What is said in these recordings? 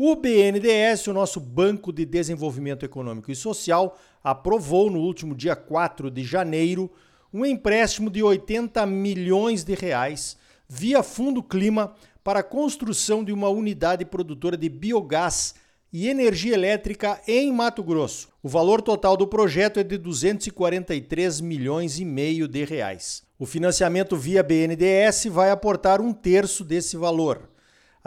O BNDES, o nosso Banco de Desenvolvimento Econômico e Social, aprovou no último dia 4 de janeiro um empréstimo de 80 milhões de reais via Fundo Clima para a construção de uma unidade produtora de biogás e energia elétrica em Mato Grosso. O valor total do projeto é de 243 milhões e meio de reais. O financiamento via BNDES vai aportar um terço desse valor.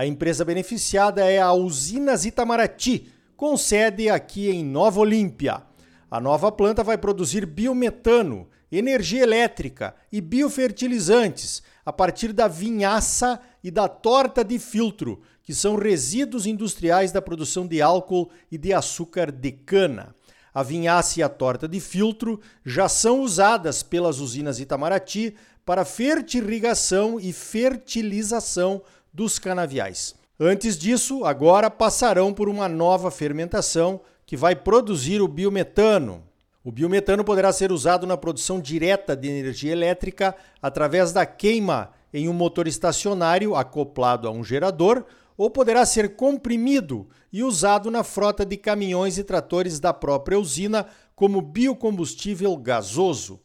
A empresa beneficiada é a Usinas Itamaraty, com sede aqui em Nova Olímpia. A nova planta vai produzir biometano, energia elétrica e biofertilizantes a partir da vinhaça e da torta de filtro, que são resíduos industriais da produção de álcool e de açúcar de cana. A vinhaça e a torta de filtro já são usadas pelas usinas Itamaraty para fertirrigação e fertilização dos canaviais. Antes disso, agora passarão por uma nova fermentação que vai produzir o biometano. O biometano poderá ser usado na produção direta de energia elétrica através da queima em um motor estacionário acoplado a um gerador ou poderá ser comprimido e usado na frota de caminhões e tratores da própria usina como biocombustível gasoso.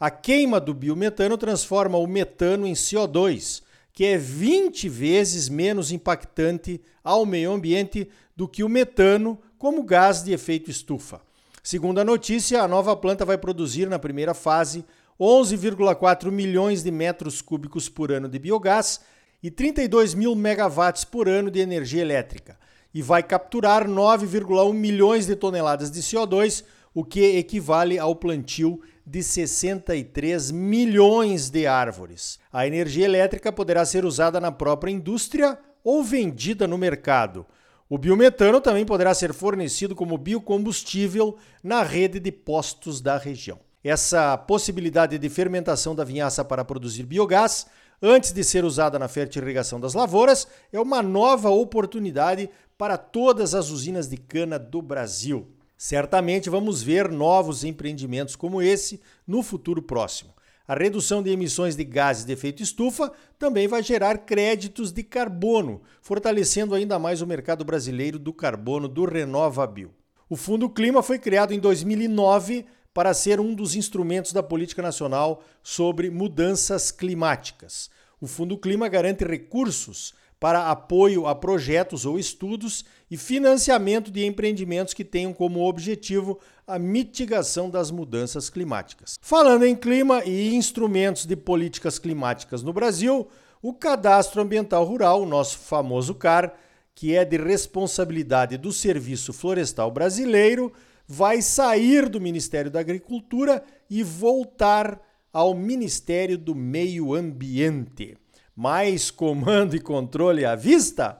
A queima do biometano transforma o metano em CO2, que é 20 vezes menos impactante ao meio ambiente do que o metano como gás de efeito estufa. Segundo a notícia, a nova planta vai produzir na primeira fase 11,4 milhões de metros cúbicos por ano de biogás e 32 mil megawatts por ano de energia elétrica e vai capturar 9,1 milhões de toneladas de CO2, o que equivale ao plantio de 63 milhões de árvores. A energia elétrica poderá ser usada na própria indústria ou vendida no mercado. O biometano também poderá ser fornecido como biocombustível na rede de postos da região. Essa possibilidade de fermentação da vinhaça para produzir biogás, antes de ser usada na fertirrigação das lavouras, é uma nova oportunidade para todas as usinas de cana do Brasil. Certamente vamos ver novos empreendimentos como esse no futuro próximo. A redução de emissões de gases de efeito estufa também vai gerar créditos de carbono, fortalecendo ainda mais o mercado brasileiro do carbono do Renovabil. O Fundo Clima foi criado em 2009 para ser um dos instrumentos da política nacional sobre mudanças climáticas. O Fundo Clima garante recursos para apoio a projetos ou estudos e financiamento de empreendimentos que tenham como objetivo a mitigação das mudanças climáticas. Falando em clima e instrumentos de políticas climáticas no Brasil, o Cadastro Ambiental Rural, o nosso famoso CAR, que é de responsabilidade do Serviço Florestal Brasileiro, vai sair do Ministério da Agricultura e voltar ao Ministério do Meio Ambiente. Mais comando e controle à vista?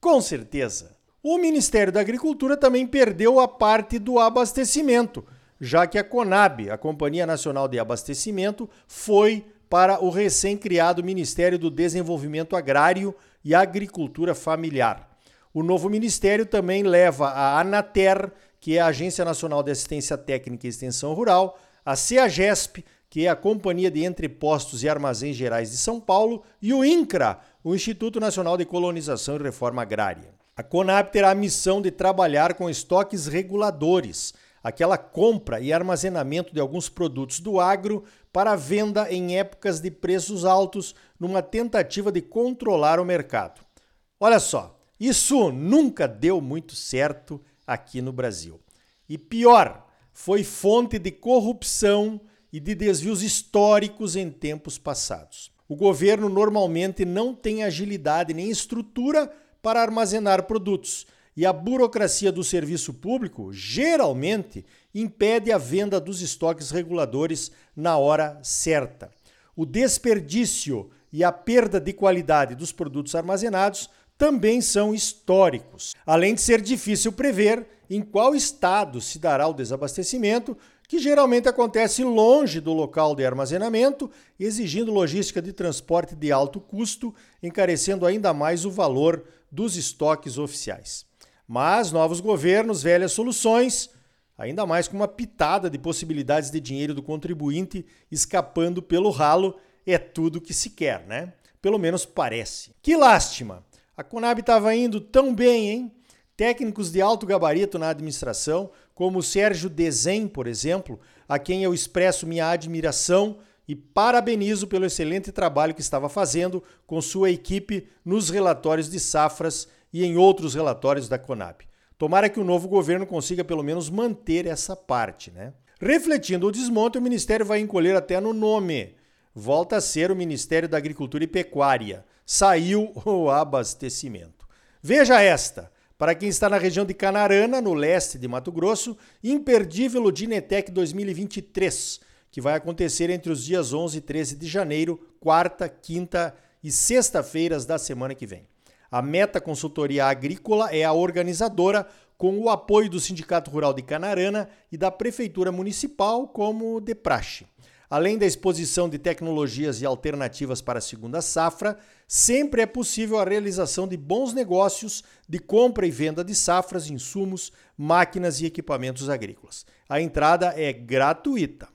Com certeza. O Ministério da Agricultura também perdeu a parte do abastecimento, já que a Conab, a Companhia Nacional de Abastecimento, foi para o recém-criado Ministério do Desenvolvimento Agrário e Agricultura Familiar. O novo ministério também leva a Anater, que é a Agência Nacional de Assistência Técnica e Extensão Rural, a CEAGESP, que é a Companhia de Entrepostos e Armazéns Gerais de São Paulo, e o INCRA, o Instituto Nacional de Colonização e Reforma Agrária. A Conab terá a missão de trabalhar com estoques reguladores, aquela compra e armazenamento de alguns produtos do agro para venda em épocas de preços altos, numa tentativa de controlar o mercado. Olha só, isso nunca deu muito certo aqui no Brasil. E pior, foi fonte de corrupção e de desvios históricos em tempos passados. O governo normalmente não tem agilidade nem estrutura para armazenar produtos, e a burocracia do serviço público geralmente impede a venda dos estoques reguladores na hora certa. O desperdício e a perda de qualidade dos produtos armazenados também são históricos, além de ser difícil prever em qual estado se dará o desabastecimento, que geralmente acontece longe do local de armazenamento, exigindo logística de transporte de alto custo, encarecendo ainda mais o valor dos estoques oficiais. Mas novos governos, velhas soluções, ainda mais com uma pitada de possibilidades de dinheiro do contribuinte escapando pelo ralo, é tudo que se quer, né? Pelo menos parece. Que lástima! A Conab estava indo tão bem, hein? Técnicos de alto gabarito na administração, como Sérgio Desen, por exemplo, a quem eu expresso minha admiração e parabenizo pelo excelente trabalho que estava fazendo com sua equipe nos relatórios de safras e em outros relatórios da Conab. Tomara que o novo governo consiga pelo menos manter essa parte, né? Refletindo o desmonte, o ministério vai encolher até no nome. Volta a ser o Ministério da Agricultura e Pecuária. Saiu o abastecimento. Veja esta. Para quem está na região de Canarana, no leste de Mato Grosso, imperdível o Dinetec 2023, que vai acontecer entre os dias 11 e 13 de janeiro, quarta, quinta e sexta-feiras da semana que vem. A Meta Consultoria Agrícola é a organizadora, com o apoio do Sindicato Rural de Canarana e da Prefeitura Municipal, como de praxe. Além da exposição de tecnologias e alternativas para a segunda safra, sempre é possível a realização de bons negócios de compra e venda de safras, insumos, máquinas e equipamentos agrícolas. A entrada é gratuita.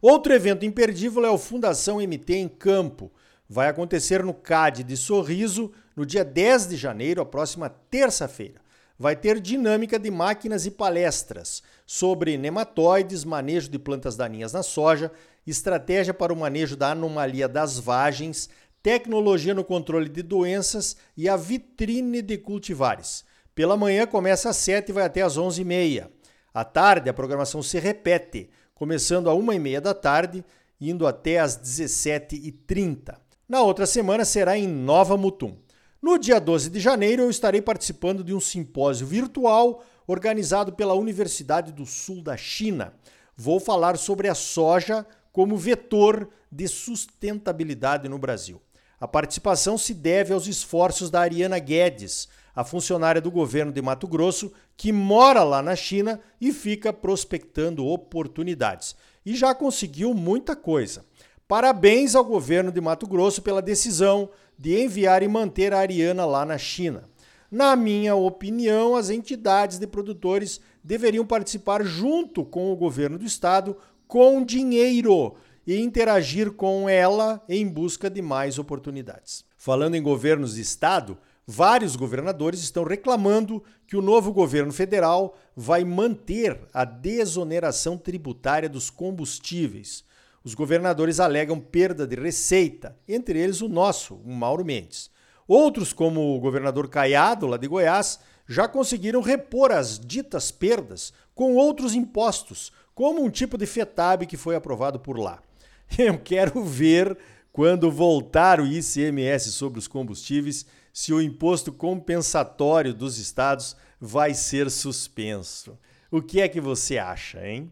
Outro evento imperdível é o Fundação MT em Campo. Vai acontecer no CAD de Sorriso no dia 10 de janeiro, a próxima terça-feira. Vai ter dinâmica de máquinas e palestras sobre nematóides, manejo de plantas daninhas na soja estratégia para o manejo da anomalia das vagens, tecnologia no controle de doenças e a vitrine de cultivares. Pela manhã começa às 7 e vai até às 11h30. À tarde, a programação se repete, começando às 1h30 da tarde, indo até às 17h30. Na outra semana será em Nova Mutum. No dia 12 de janeiro, eu estarei participando de um simpósio virtual organizado pela Universidade do Sul da China. Vou falar sobre a soja como vetor de sustentabilidade no Brasil. A participação se deve aos esforços da Ariana Guedes, a funcionária do governo de Mato Grosso, que mora lá na China e fica prospectando oportunidades. E já conseguiu muita coisa. Parabéns ao governo de Mato Grosso pela decisão de enviar e manter a Ariana lá na China. Na minha opinião, as entidades de produtores deveriam participar junto com o governo do estado com dinheiro e interagir com ela em busca de mais oportunidades. Falando em governos de estado, vários governadores estão reclamando que o novo governo federal vai manter a desoneração tributária dos combustíveis. Os governadores alegam perda de receita, entre eles o nosso, o Mauro Mendes. Outros, como o governador Caiado, lá de Goiás, já conseguiram repor as ditas perdas com outros impostos, como um tipo de FETAB que foi aprovado por lá. Eu quero ver quando voltar o ICMS sobre os combustíveis, se o imposto compensatório dos estados vai ser suspenso. O que é que você acha, hein?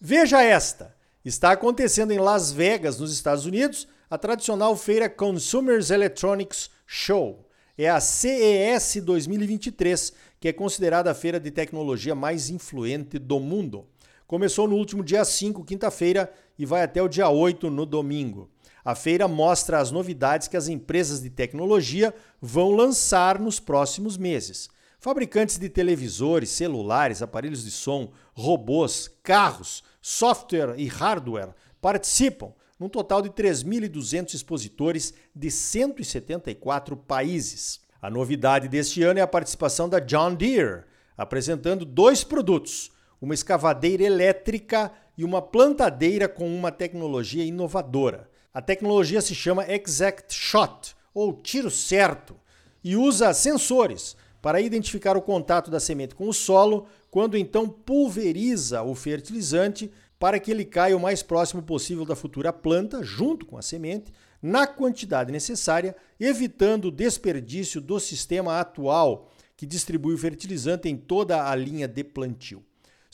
Veja esta. Está acontecendo em Las Vegas, nos Estados Unidos, a tradicional feira Consumers Electronics Show. É a CES 2023, que é considerada a feira de tecnologia mais influente do mundo. Começou no último dia 5, quinta-feira, e vai até o dia 8, no domingo. A feira mostra as novidades que as empresas de tecnologia vão lançar nos próximos meses. Fabricantes de televisores, celulares, aparelhos de som, robôs, carros, software e hardware participam, num total de 3.200 expositores de 174 países. A novidade deste ano é a participação da John Deere, apresentando dois produtos, uma escavadeira elétrica e uma plantadeira com uma tecnologia inovadora. A tecnologia se chama Exact Shot, ou tiro certo, e usa sensores para identificar o contato da semente com o solo, quando então pulveriza o fertilizante para que ele caia o mais próximo possível da futura planta, junto com a semente, na quantidade necessária, evitando o desperdício do sistema atual que distribui o fertilizante em toda a linha de plantio.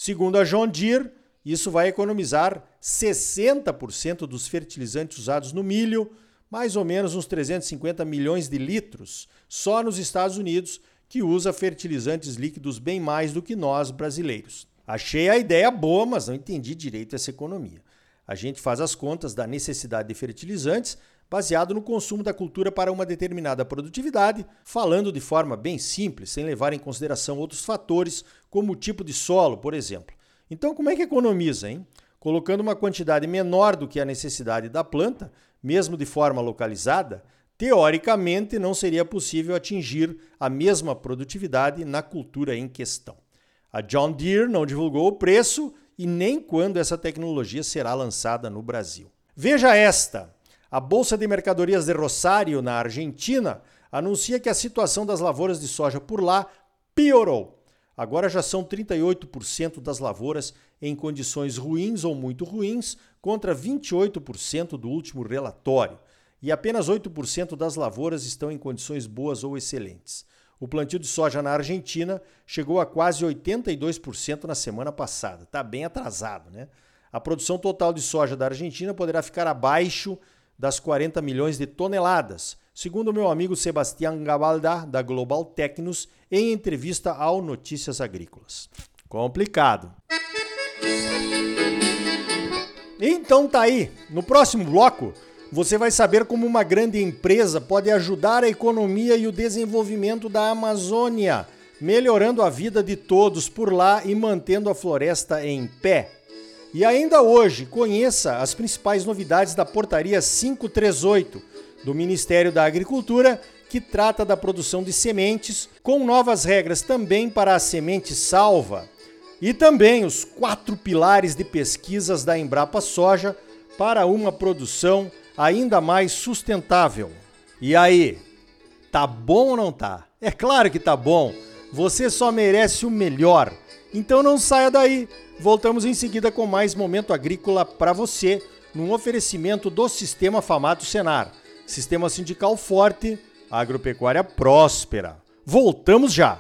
Segundo a John Deere, isso vai economizar 60% dos fertilizantes usados no milho, mais ou menos uns 350 milhões de litros só nos Estados Unidos, que usa fertilizantes líquidos bem mais do que nós brasileiros. Achei a ideia boa, mas não entendi direito essa economia. A gente faz as contas da necessidade de fertilizantes baseado no consumo da cultura para uma determinada produtividade, falando de forma bem simples, sem levar em consideração outros fatores, como o tipo de solo, por exemplo. Então, como é que economiza, hein? Colocando uma quantidade menor do que a necessidade da planta, mesmo de forma localizada, teoricamente não seria possível atingir a mesma produtividade na cultura em questão. A John Deere não divulgou o preço e nem quando essa tecnologia será lançada no Brasil. Veja esta: a Bolsa de Mercadorias de Rosário, na Argentina, anuncia que a situação das lavouras de soja por lá piorou. Agora já são 38% das lavouras em condições ruins ou muito ruins, contra 28% do último relatório, e apenas 8% das lavouras estão em condições boas ou excelentes. O plantio de soja na Argentina chegou a quase 82% na semana passada. Está bem atrasado, né? A produção total de soja da Argentina poderá ficar abaixo das 40 milhões de toneladas, segundo meu amigo Sebastião Gabalda, da Global Tecnos, em entrevista ao Notícias Agrícolas. Complicado. Então tá aí, no próximo bloco você vai saber como uma grande empresa pode ajudar a economia e o desenvolvimento da Amazônia, melhorando a vida de todos por lá e mantendo a floresta em pé. E ainda hoje, conheça as principais novidades da Portaria 538 do Ministério da Agricultura, que trata da produção de sementes, com novas regras também para a semente salva. E também os quatro pilares de pesquisas da Embrapa Soja para uma produção ainda mais sustentável. E aí, tá bom ou não tá? É claro que tá bom. Você só merece o melhor. Então não saia daí. Voltamos em seguida com mais momento agrícola para você, num oferecimento do Sistema Famato Senar. Sistema sindical forte, agropecuária próspera. Voltamos já.